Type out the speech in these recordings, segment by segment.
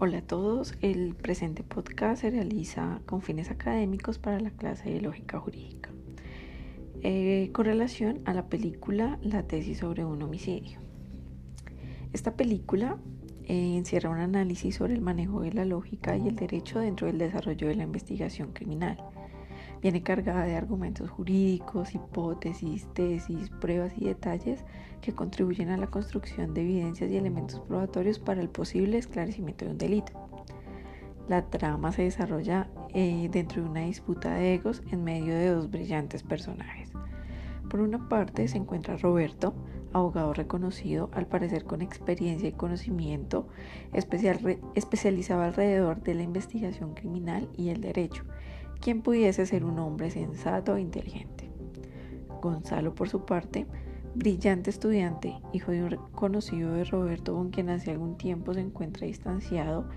Hola a todos, el presente podcast se realiza con fines académicos para la clase de lógica jurídica, eh, con relación a la película La tesis sobre un homicidio. Esta película eh, encierra un análisis sobre el manejo de la lógica y el derecho dentro del desarrollo de la investigación criminal Viene cargada de argumentos jurídicos, hipótesis, tesis, pruebas y detalles que contribuyen a la construcción de evidencias y elementos probatorios para el posible esclarecimiento de un delito. La trama se desarrolla eh, dentro de una disputa de egos en medio de dos brillantes personajes. Por una parte se encuentra Roberto, abogado reconocido, al parecer con experiencia y conocimiento especial, especializado alrededor de la investigación criminal y el derecho, quien pudiese ser un hombre sensato e inteligente. Gonzalo, por su parte, brillante estudiante, hijo de un conocido de Roberto con quien hace algún tiempo se encuentra distanciado,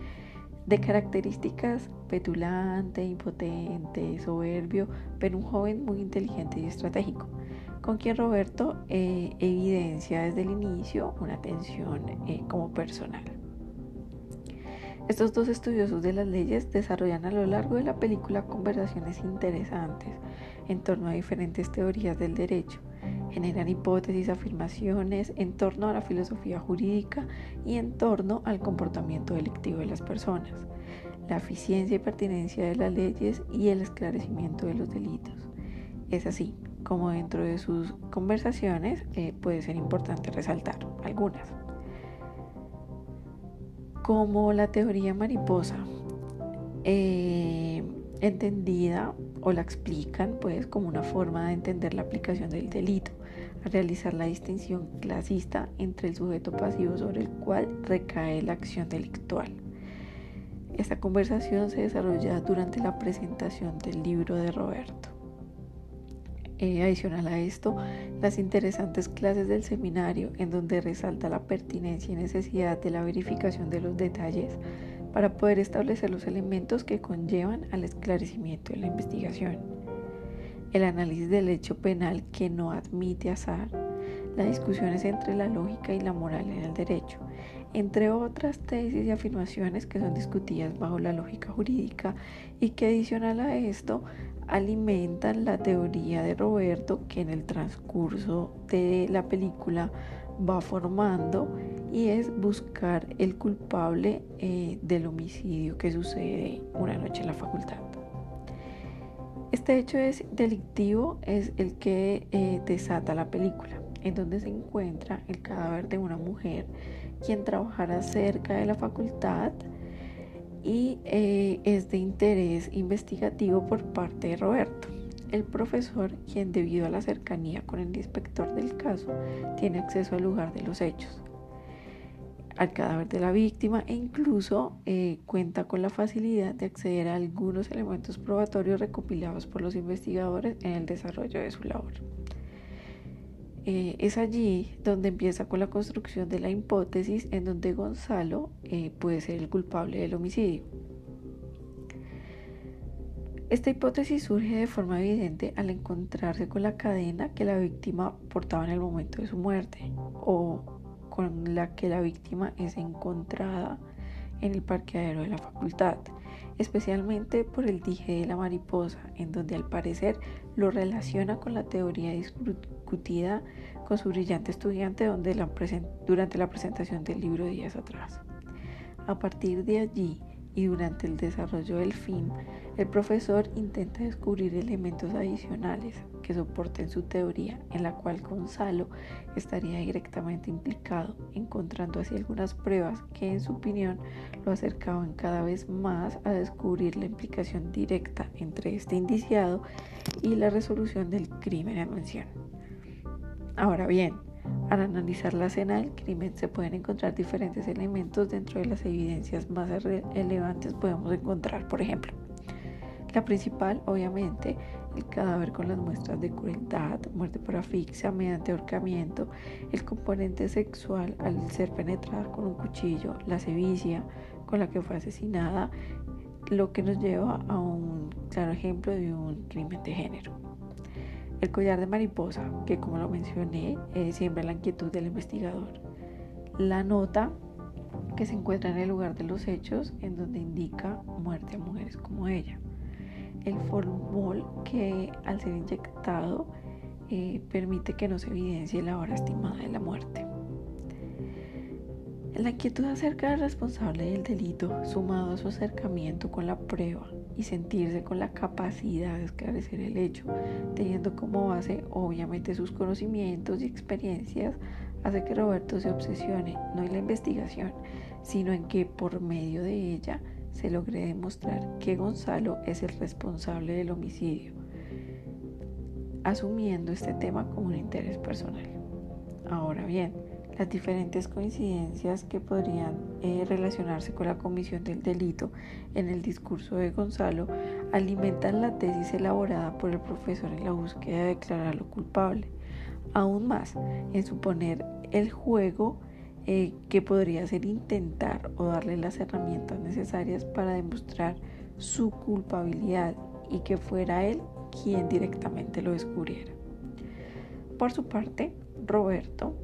de características petulante, impotente, soberbio, pero un joven muy inteligente y estratégico, con quien Roberto eh, evidencia desde el inicio una tensión eh, como personal. Estos dos estudiosos de las leyes desarrollan a lo largo de la película conversaciones interesantes en torno a diferentes teorías del derecho. Generan hipótesis, afirmaciones en torno a la filosofía jurídica y en torno al comportamiento delictivo de las personas, la eficiencia y pertinencia de las leyes y el esclarecimiento de los delitos. Es así como dentro de sus conversaciones eh, puede ser importante resaltar algunas como la teoría mariposa, eh, entendida o la explican pues como una forma de entender la aplicación del delito, a realizar la distinción clasista entre el sujeto pasivo sobre el cual recae la acción delictual. Esta conversación se desarrolla durante la presentación del libro de Roberto. Eh, adicional a esto, las interesantes clases del seminario en donde resalta la pertinencia y necesidad de la verificación de los detalles para poder establecer los elementos que conllevan al esclarecimiento de la investigación. El análisis del hecho penal que no admite azar, las discusiones entre la lógica y la moral en el derecho, entre otras tesis y afirmaciones que son discutidas bajo la lógica jurídica y que adicional a esto alimentan la teoría de Roberto que en el transcurso de la película va formando y es buscar el culpable eh, del homicidio que sucede una noche en la facultad. Este hecho es delictivo es el que eh, desata la película, en donde se encuentra el cadáver de una mujer quien trabajara cerca de la facultad y eh, es de interés investigativo por parte de Roberto, el profesor quien debido a la cercanía con el inspector del caso tiene acceso al lugar de los hechos, al cadáver de la víctima e incluso eh, cuenta con la facilidad de acceder a algunos elementos probatorios recopilados por los investigadores en el desarrollo de su labor. Eh, es allí donde empieza con la construcción de la hipótesis en donde Gonzalo eh, puede ser el culpable del homicidio. Esta hipótesis surge de forma evidente al encontrarse con la cadena que la víctima portaba en el momento de su muerte o con la que la víctima es encontrada en el parqueadero de la facultad, especialmente por el dije de la mariposa, en donde al parecer lo relaciona con la teoría discutida con su brillante estudiante donde durante la presentación del libro días atrás. A partir de allí, y durante el desarrollo del film, el profesor intenta descubrir elementos adicionales que soporten su teoría, en la cual Gonzalo estaría directamente implicado, encontrando así algunas pruebas que en su opinión lo acercaban cada vez más a descubrir la implicación directa entre este indiciado y la resolución del crimen en mención. Ahora bien, al analizar la escena del crimen se pueden encontrar diferentes elementos dentro de las evidencias más relevantes podemos encontrar, por ejemplo, la principal, obviamente, el cadáver con las muestras de crueldad, muerte por asfixia mediante ahorcamiento, el componente sexual al ser penetrada con un cuchillo, la sevicia con la que fue asesinada, lo que nos lleva a un claro ejemplo de un crimen de género. El collar de mariposa, que como lo mencioné, eh, siembra la inquietud del investigador. La nota que se encuentra en el lugar de los hechos en donde indica muerte a mujeres como ella. El formol que al ser inyectado eh, permite que no se evidencie la hora estimada de la muerte. La inquietud acerca del responsable del delito, sumado a su acercamiento con la prueba y sentirse con la capacidad de esclarecer el hecho, teniendo como base obviamente sus conocimientos y experiencias, hace que Roberto se obsesione no en la investigación, sino en que por medio de ella se logre demostrar que Gonzalo es el responsable del homicidio, asumiendo este tema como un interés personal. Ahora bien, las diferentes coincidencias que podrían eh, relacionarse con la comisión del delito en el discurso de Gonzalo alimentan la tesis elaborada por el profesor en la búsqueda de declararlo culpable. Aún más, en suponer el juego eh, que podría ser intentar o darle las herramientas necesarias para demostrar su culpabilidad y que fuera él quien directamente lo descubriera. Por su parte, Roberto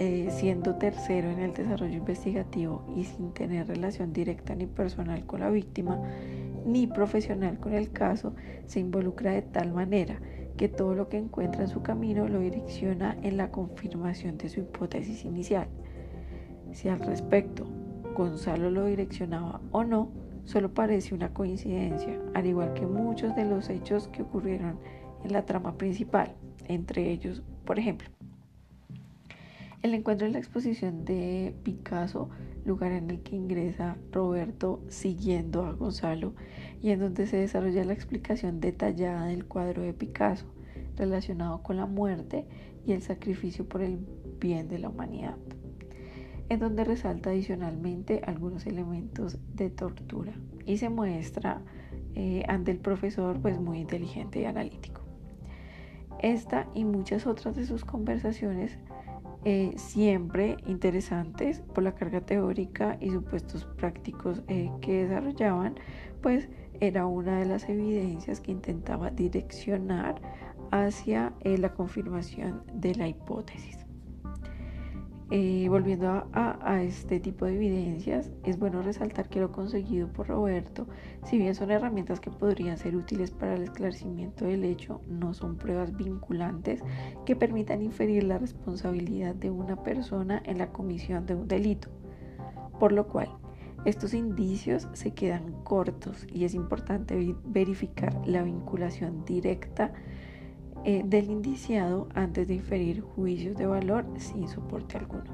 eh, siendo tercero en el desarrollo investigativo y sin tener relación directa ni personal con la víctima, ni profesional con el caso, se involucra de tal manera que todo lo que encuentra en su camino lo direcciona en la confirmación de su hipótesis inicial. Si al respecto Gonzalo lo direccionaba o no, solo parece una coincidencia, al igual que muchos de los hechos que ocurrieron en la trama principal, entre ellos, por ejemplo, el encuentro en la exposición de Picasso, lugar en el que ingresa Roberto siguiendo a Gonzalo y en donde se desarrolla la explicación detallada del cuadro de Picasso relacionado con la muerte y el sacrificio por el bien de la humanidad, en donde resalta adicionalmente algunos elementos de tortura y se muestra eh, ante el profesor pues muy inteligente y analítico. Esta y muchas otras de sus conversaciones eh, siempre interesantes por la carga teórica y supuestos prácticos eh, que desarrollaban, pues era una de las evidencias que intentaba direccionar hacia la confirmación de la hipótesis. Eh, volviendo a, este tipo de evidencias, es bueno resaltar que lo conseguido por Roberto, si bien son herramientas que podrían ser útiles para el esclarecimiento del hecho, no son pruebas vinculantes que permitan inferir la responsabilidad de una persona en la comisión de un delito. Por lo cual, estos indicios se quedan cortos y es importante verificar la vinculación directa eh, del indiciado antes de inferir juicios de valor sin soporte alguno.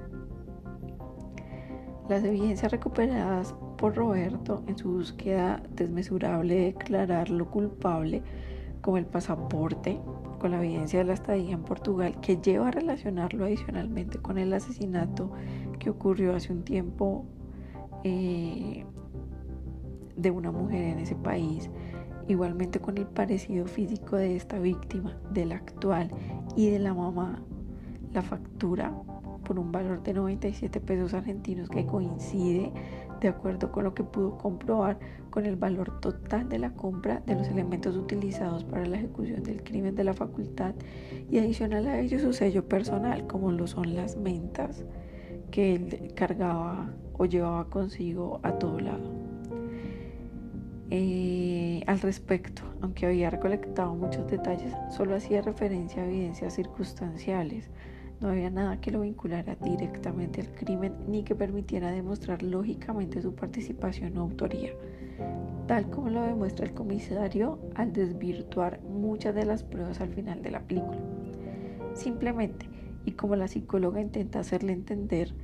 Las evidencias recuperadas por Roberto en su búsqueda desmesurable de declararlo culpable, como el pasaporte, con la evidencia de la estadía en Portugal, que lleva a relacionarlo adicionalmente con el asesinato que ocurrió hace un tiempo eh, de una mujer en ese país, igualmente con el parecido físico de esta víctima, de la actual y de la mamá, la factura por un valor de 97 pesos argentinos que coincide de acuerdo con lo que pudo comprobar con el valor total de la compra de los elementos utilizados para la ejecución del crimen de la facultad y adicional a ello su sello personal como lo son las mentas que él cargaba o llevaba consigo a todo lado. Eh, al respecto, aunque había recolectado muchos detalles, solo hacía referencia a evidencias circunstanciales. No había nada que lo vinculara directamente al crimen ni que permitiera demostrar lógicamente su participación o autoría, tal como lo demuestra el comisario al desvirtuar muchas de las pruebas al final de la película. Simplemente y como la psicóloga intenta hacerle entender,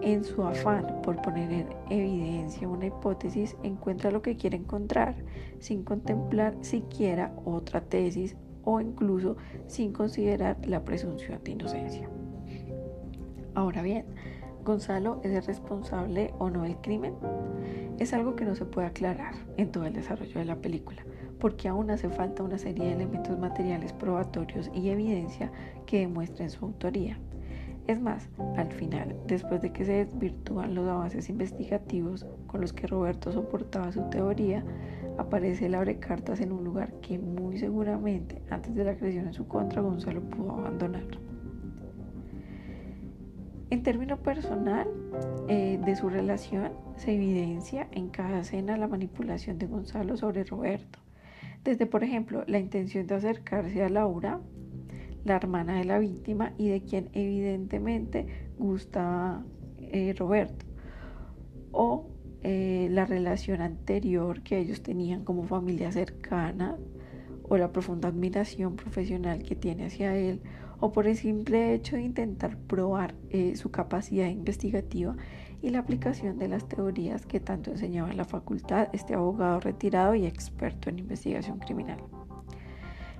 en su afán por poner en evidencia una hipótesis, encuentra lo que quiere encontrar, sin contemplar siquiera otra tesis o incluso sin considerar la presunción de inocencia. Ahora bien, ¿Gonzalo es el responsable o no del crimen? Es algo que no se puede aclarar en todo el desarrollo de la película, porque aún hace falta una serie de elementos materiales probatorios y evidencia que demuestren su autoría. Es más, al final, después de que se desvirtúan los avances investigativos con los que Roberto soportaba su teoría, aparece el abrecartas en un lugar que muy seguramente antes de la creación en su contra Gonzalo pudo abandonar. En término personal eh, de su relación, se evidencia en cada escena la manipulación de Gonzalo sobre Roberto. Desde, por ejemplo, la intención de acercarse a Laura, la hermana de la víctima y de quien evidentemente gusta eh, Roberto, o eh, la relación anterior que ellos tenían como familia cercana, o la profunda admiración profesional que tiene hacia él, o por el simple hecho de intentar probar eh, su capacidad investigativa y la aplicación de las teorías que tanto enseñaba en la facultad este abogado retirado y experto en investigación criminal.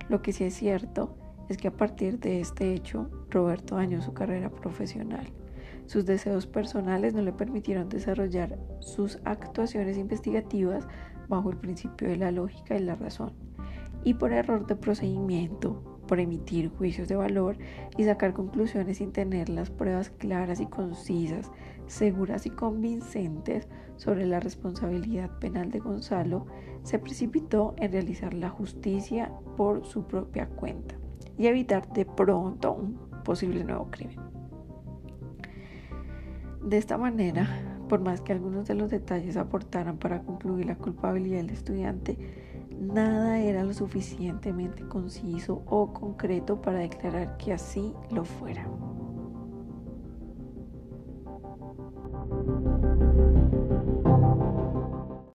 Lo que sí es cierto es que a partir de este hecho, Roberto dañó su carrera profesional. Sus deseos personales no le permitieron desarrollar sus actuaciones investigativas bajo el principio de la lógica y la razón. Y por error de procedimiento, por emitir juicios de valor y sacar conclusiones sin tener las pruebas claras y concisas, seguras y convincentes sobre la responsabilidad penal de Gonzalo, se precipitó en realizar la justicia por su propia cuenta y evitar de pronto un posible nuevo crimen. De esta manera, por más que algunos de los detalles aportaran para concluir la culpabilidad del estudiante, nada era lo suficientemente conciso o concreto para declarar que así lo fuera.